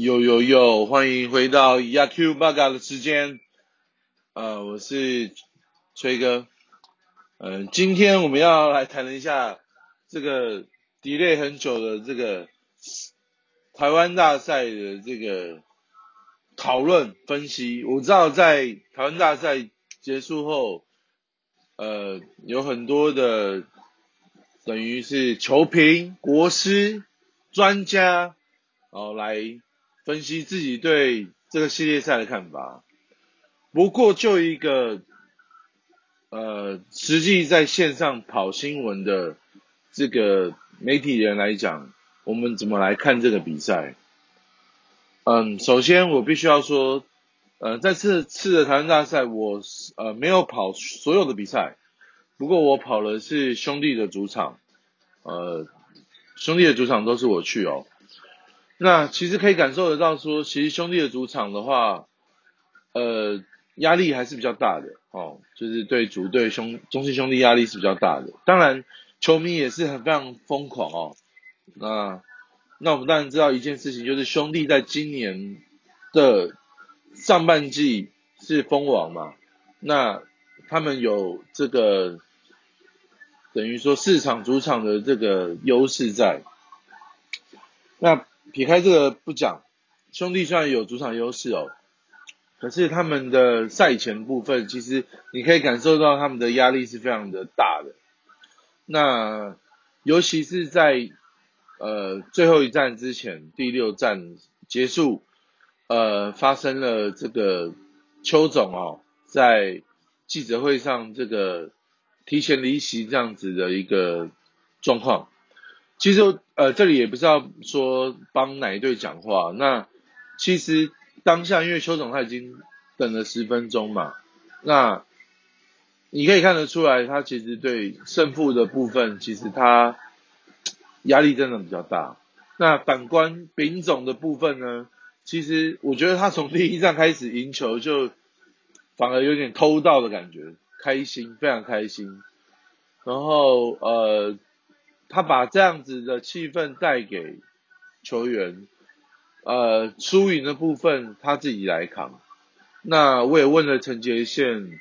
有有有，欢迎回到 Yaku Baga 的时间。呃，我是崔哥。嗯，今天我们要来谈一下这个 delay 很久的这个台湾大赛的这个讨论分析。我知道在台湾大赛结束后，呃，有很多的等于是球评、国师、专家，然后来。分析自己对这个系列赛的看法。不过就一个呃，实际在线上跑新闻的这个媒体人来讲，我们怎么来看这个比赛？嗯，首先我必须要说，呃，在这次的台湾大赛，我呃没有跑所有的比赛，不过我跑的是兄弟的主场，呃，兄弟的主场都是我去哦。那其实可以感受得到，说其实兄弟的主场的话，呃，压力还是比较大的哦，就是对主队兄中信兄弟压力是比较大的。当然，球迷也是很非常疯狂哦。那那我们当然知道一件事情，就是兄弟在今年的上半季是封王嘛，那他们有这个等于说市场主场的这个优势在，那。撇开这个不讲，兄弟虽然有主场优势哦，可是他们的赛前部分，其实你可以感受到他们的压力是非常的大的。那尤其是在呃最后一站之前，第六站结束，呃发生了这个邱总哦在记者会上这个提前离席这样子的一个状况。其实，呃，这里也不是要说帮哪一队讲话。那其实当下，因为邱总他已经等了十分钟嘛，那你可以看得出来，他其实对胜负的部分，其实他压力真的比较大。那反观丙总的部分呢，其实我觉得他从第一站开始赢球，就反而有点偷盗的感觉，开心，非常开心。然后，呃。他把这样子的气氛带给球员，呃，输赢的部分他自己来扛。那我也问了陈杰宪，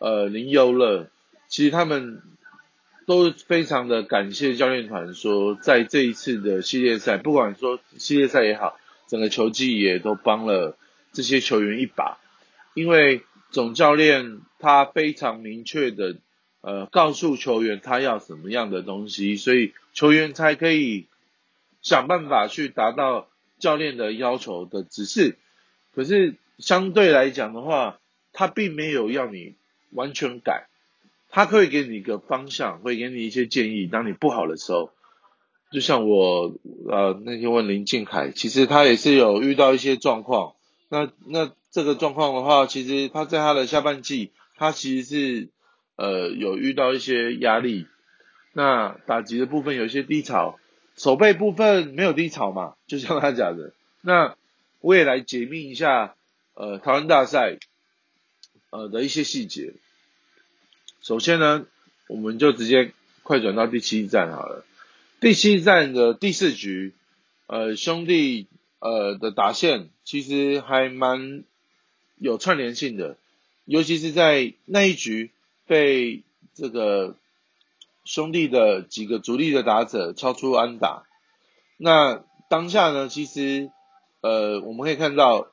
呃，林优乐，其实他们都非常的感谢教练团，说在这一次的系列赛，不管说系列赛也好，整个球季也都帮了这些球员一把，因为总教练他非常明确的。呃，告诉球员他要什么样的东西，所以球员才可以想办法去达到教练的要求的指示。可是相对来讲的话，他并没有要你完全改，他可以给你一个方向，会给你一些建议。当你不好的时候，就像我呃那天问林敬凯，其实他也是有遇到一些状况。那那这个状况的话，其实他在他的下半季，他其实是。呃，有遇到一些压力，那打击的部分有一些低潮，手背部分没有低潮嘛，就像他讲的。那我也来解密一下，呃，台湾大赛，呃的一些细节。首先呢，我们就直接快转到第七站好了。第七站的第四局，呃，兄弟呃的打线其实还蛮有串联性的，尤其是在那一局。被这个兄弟的几个主力的打者超出安打，那当下呢，其实呃我们可以看到，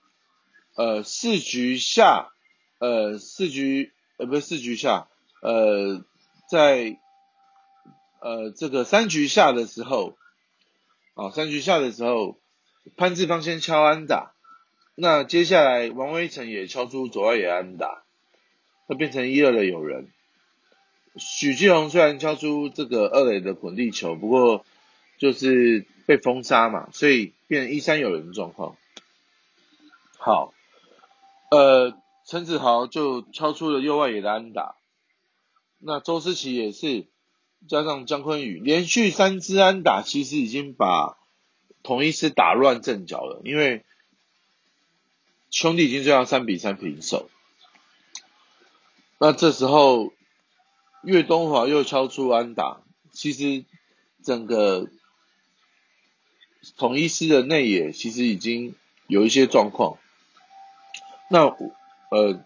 呃四局下，呃四局呃不是四局下，呃在呃这个三局下的时候，啊三局下的时候，潘志芳先敲安打，那接下来王威成也敲出左外野安打。会变成一二的有人，许继宏虽然敲出这个二垒的滚地球，不过就是被封杀嘛，所以变成一三有人的状况。好，呃，陈子豪就敲出了右外野的安打，那周思齐也是，加上姜昆宇连续三支安打，其实已经把同一师打乱阵脚了，因为兄弟已经这样三比三平手。那这时候，岳东华又敲出安打，其实整个统一师的内野其实已经有一些状况。那呃，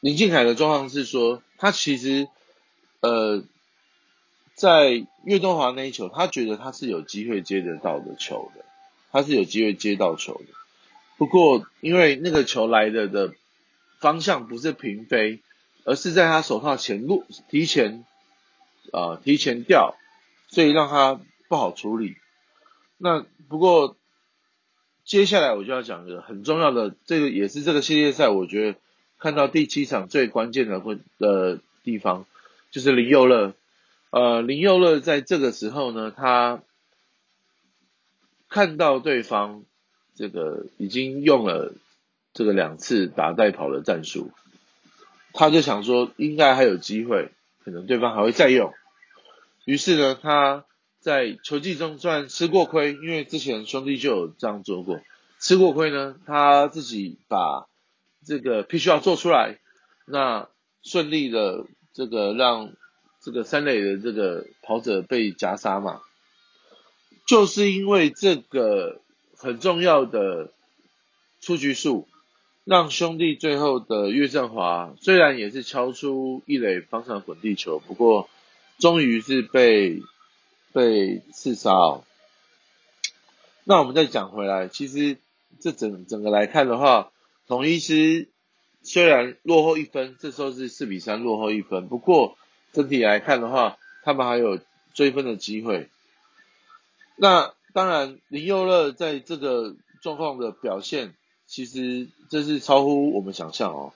林敬凯的状况是说，他其实呃在岳东华那一球，他觉得他是有机会接得到的球的，他是有机会接到球的。不过因为那个球来的的方向不是平飞，而是在他手套前路提前啊提前掉，所以让他不好处理。那不过。接下来我就要讲一个很重要的，这个也是这个系列赛，我觉得看到第七场最关键的会的地方，就是林佑乐。呃，林佑乐在这个时候呢，他看到对方这个已经用了这个两次打带跑的战术，他就想说应该还有机会，可能对方还会再用。于是呢，他。在球季中虽然吃过亏，因为之前兄弟就有这样做过，吃过亏呢，他自己把这个必须要做出来，那顺利的这个让这个三垒的这个跑者被夹杀嘛，就是因为这个很重要的出局数，让兄弟最后的岳振华虽然也是敲出一垒方向滚地球，不过终于是被。被刺杀哦。那我们再讲回来，其实这整整个来看的话，统一师虽然落后一分，这时候是四比三落后一分，不过整体来看的话，他们还有追分的机会。那当然，林佑乐在这个状况的表现，其实这是超乎我们想象哦。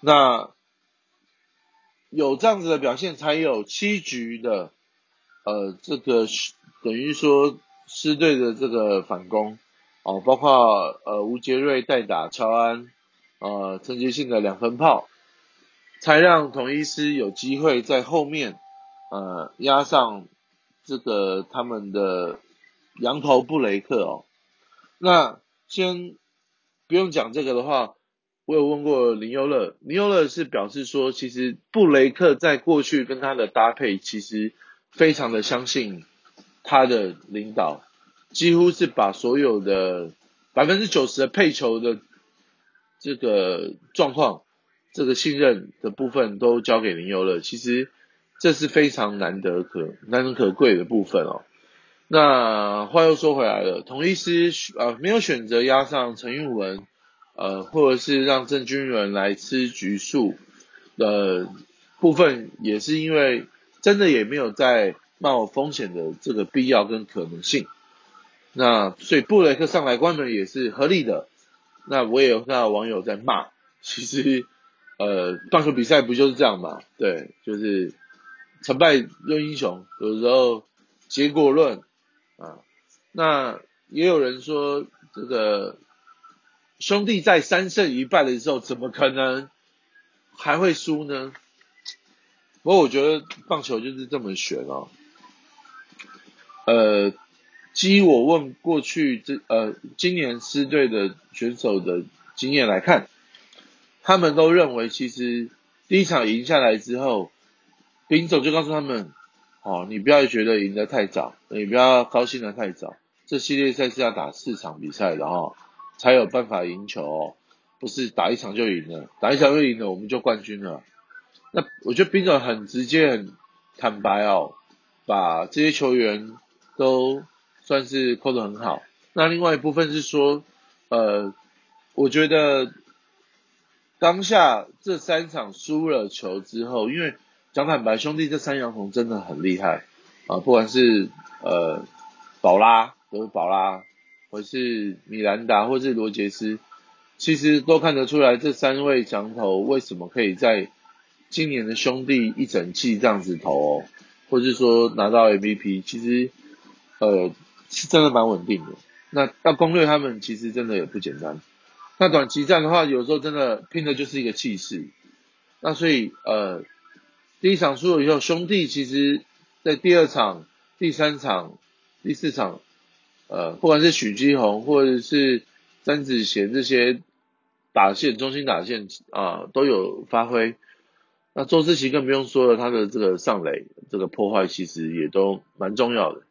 那有这样子的表现，才有七局的。呃，这个等于说师队的这个反攻，哦，包括呃吴杰瑞代打乔安，呃陈杰信的两分炮，才让统一师有机会在后面呃压上这个他们的羊头布雷克哦。那先不用讲这个的话，我有问过林优乐，林优乐是表示说，其实布雷克在过去跟他的搭配其实。非常的相信他的领导，几乎是把所有的百分之九十的配球的这个状况，这个信任的部分都交给林优乐。其实这是非常难得可难能可贵的部分哦。那话又说回来了，同一师呃没有选择压上陈运文，呃或者是让郑军伦来吃局数的部分，也是因为。真的也没有在冒风险的这个必要跟可能性，那所以布雷克上来关门也是合理的。那我也有看到网友在骂，其实呃棒球比赛不就是这样嘛？对，就是成败论英雄，有时候结果论啊。那也有人说这个兄弟在三胜一败的时候，怎么可能还会输呢？不过我觉得棒球就是这么悬哦。呃，基于我问过去这呃今年狮队的选手的经验来看，他们都认为其实第一场赢下来之后，兵总就告诉他们，哦，你不要觉得赢得太早，你不要高兴得太早，这系列赛是要打四场比赛的哈，才有办法赢球，哦，不是打一场就赢了，打一场就赢了我们就冠军了。那我觉得兵总很直接、很坦白哦，把这些球员都算是扣得很好。那另外一部分是说，呃，我觉得当下这三场输了球之后，因为讲坦白，兄弟这三羊童真的很厉害啊，不管是呃宝拉，是宝拉，或是米兰达，或是罗杰斯，其实都看得出来这三位羊头为什么可以在。今年的兄弟一整季这样子投哦，或是说拿到 MVP，其实呃是真的蛮稳定的。那要攻略他们，其实真的也不简单。那短期战的话，有时候真的拼的就是一个气势。那所以呃第一场输了以后，兄弟其实在第二场、第三场、第四场，呃不管是许基宏或者是詹子贤这些打线、中心打线啊都有发挥。那周志奇更不用说了，他的这个上垒这个破坏其实也都蛮重要的。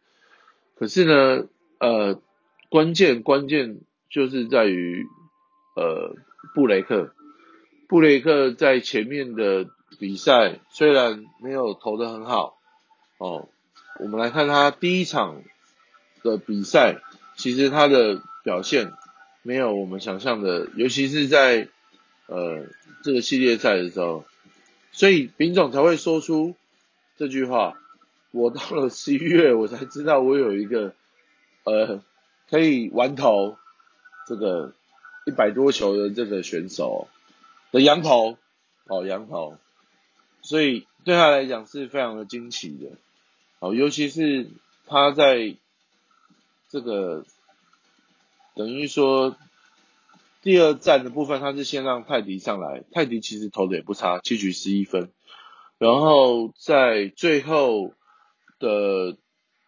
可是呢，呃，关键关键就是在于呃布雷克，布雷克在前面的比赛虽然没有投的很好哦，我们来看他第一场的比赛，其实他的表现没有我们想象的，尤其是在呃这个系列赛的时候，所以丙总才会说出这句话。我到了十一月，我才知道我有一个呃可以完投这个一百多球的这个选手的羊头哦羊头，所以对他来讲是非常的惊奇的哦，尤其是他在这个等于说第二战的部分，他是先让泰迪上来，泰迪其实投的也不差，七局十一分，然后在最后。的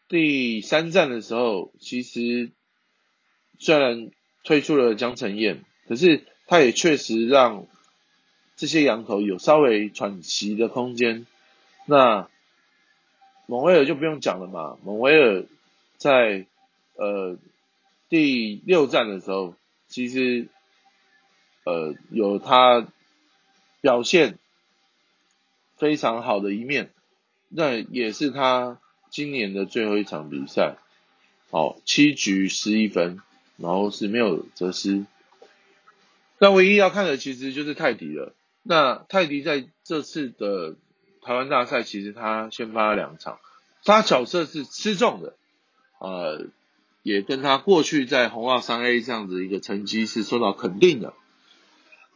第三站的时候，其实虽然退出了江承燕，可是他也确实让这些羊头有稍微喘息的空间。那蒙威尔就不用讲了嘛，蒙威尔在呃第六站的时候，其实呃有他表现非常好的一面，那也是他。今年的最后一场比赛，好，七局十一分，然后是没有折失。那唯一要看的其实就是泰迪了。那泰迪在这次的台湾大赛，其实他先发了两场，他角色是吃重的，呃，也跟他过去在红袜三 A 这样子一个成绩是受到肯定的。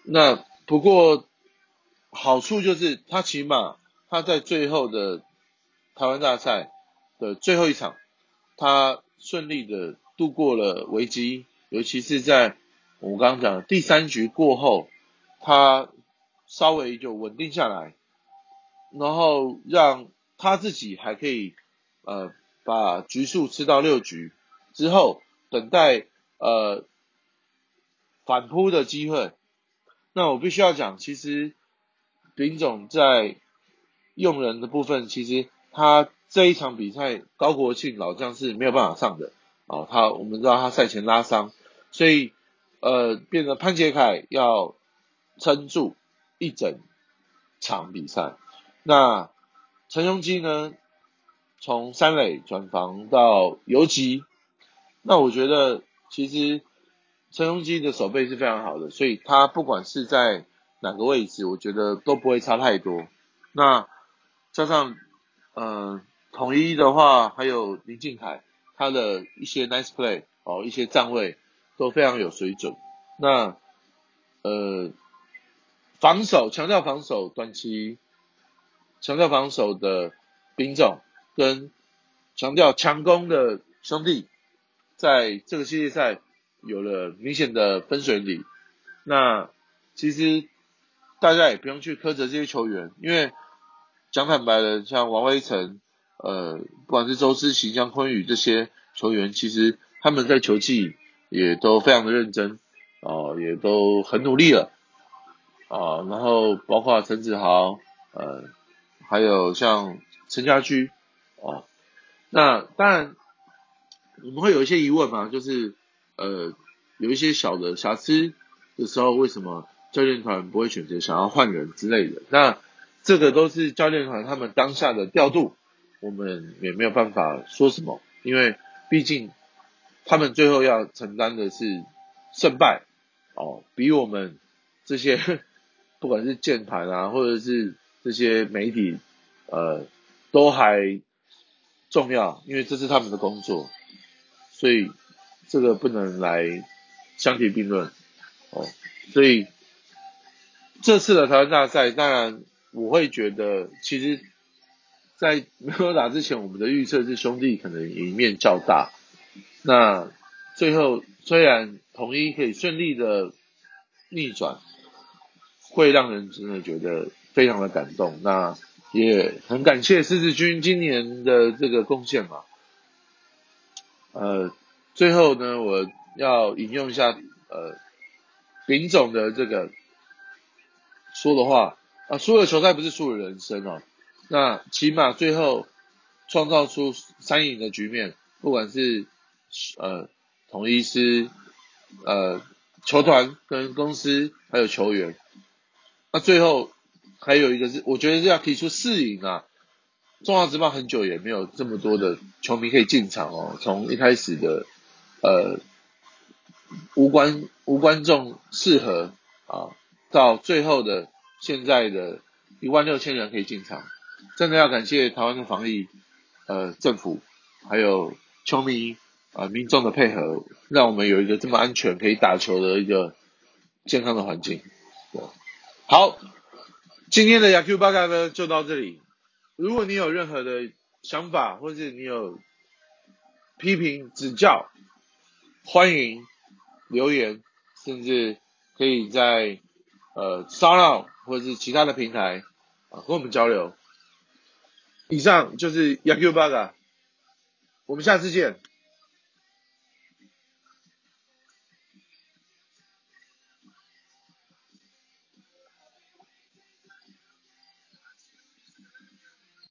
那不过好处就是他起码他在最后的台湾大赛。的最后一场，他顺利的度过了危机，尤其是在我们刚刚讲的第三局过后，他稍微就稳定下来，然后让他自己还可以呃把局数吃到六局之后，等待呃反扑的机会。那我必须要讲，其实丙总在用人的部分，其实他。这一场比赛，高国庆老将是没有办法上的哦。他我们知道他赛前拉伤，所以呃，变成潘杰凯要撑住一整场比赛。那陈雄基呢，从三垒转防到游击，那我觉得其实陈雄基的手背是非常好的，所以他不管是在哪个位置，我觉得都不会差太多。那加上嗯。统一的话，还有林敬凯，他的一些 nice play 哦，一些站位都非常有水准。那呃，防守强调防守，短期强调防守的兵种跟强调强攻的兄弟，在这个系列赛有了明显的分水岭。那其实大家也不用去苛责这些球员，因为讲坦白的，像王威成。呃，不管是周思齐、江坤宇这些球员，其实他们在球技也都非常的认真，哦，也都很努力了，啊，然后包括陈子豪，呃，还有像陈家驹，哦，那当然我们会有一些疑问嘛，就是呃，有一些小的瑕疵的时候，为什么教练团不会选择想要换人之类的？那这个都是教练团他们当下的调度。我们也没有办法说什么，因为毕竟他们最后要承担的是胜败哦，比我们这些不管是键盘啊，或者是这些媒体呃都还重要，因为这是他们的工作，所以这个不能来相提并论哦。所以这次的台湾大赛，当然我会觉得其实。在没有打之前，我们的预测是兄弟可能赢面较大。那最后虽然统一可以顺利的逆转，会让人真的觉得非常的感动。那也很感谢狮子军今年的这个贡献嘛。呃，最后呢，我要引用一下呃林总的这个说的话啊，输了球赛不是输了人生哦。那起码最后创造出三赢的局面，不管是呃统一师呃球团跟公司还有球员。那最后还有一个是，我觉得要提出适应啊。中华职棒很久也没有这么多的球迷可以进场哦，从一开始的呃无观无观众适合啊，到最后的现在的一万六千人可以进场，真的要感谢台湾的防疫呃政府还有球迷啊民众的配合，让我们有一个这么安全可以打球的一个健康的环境。对好，今天的雅 Q 八嘎呢就到这里。如果你有任何的想法，或者你有批评指教，欢迎留言，甚至可以在呃 s o 或者是其他的平台啊和我们交流。以上就是 Yakuza，我们下次见。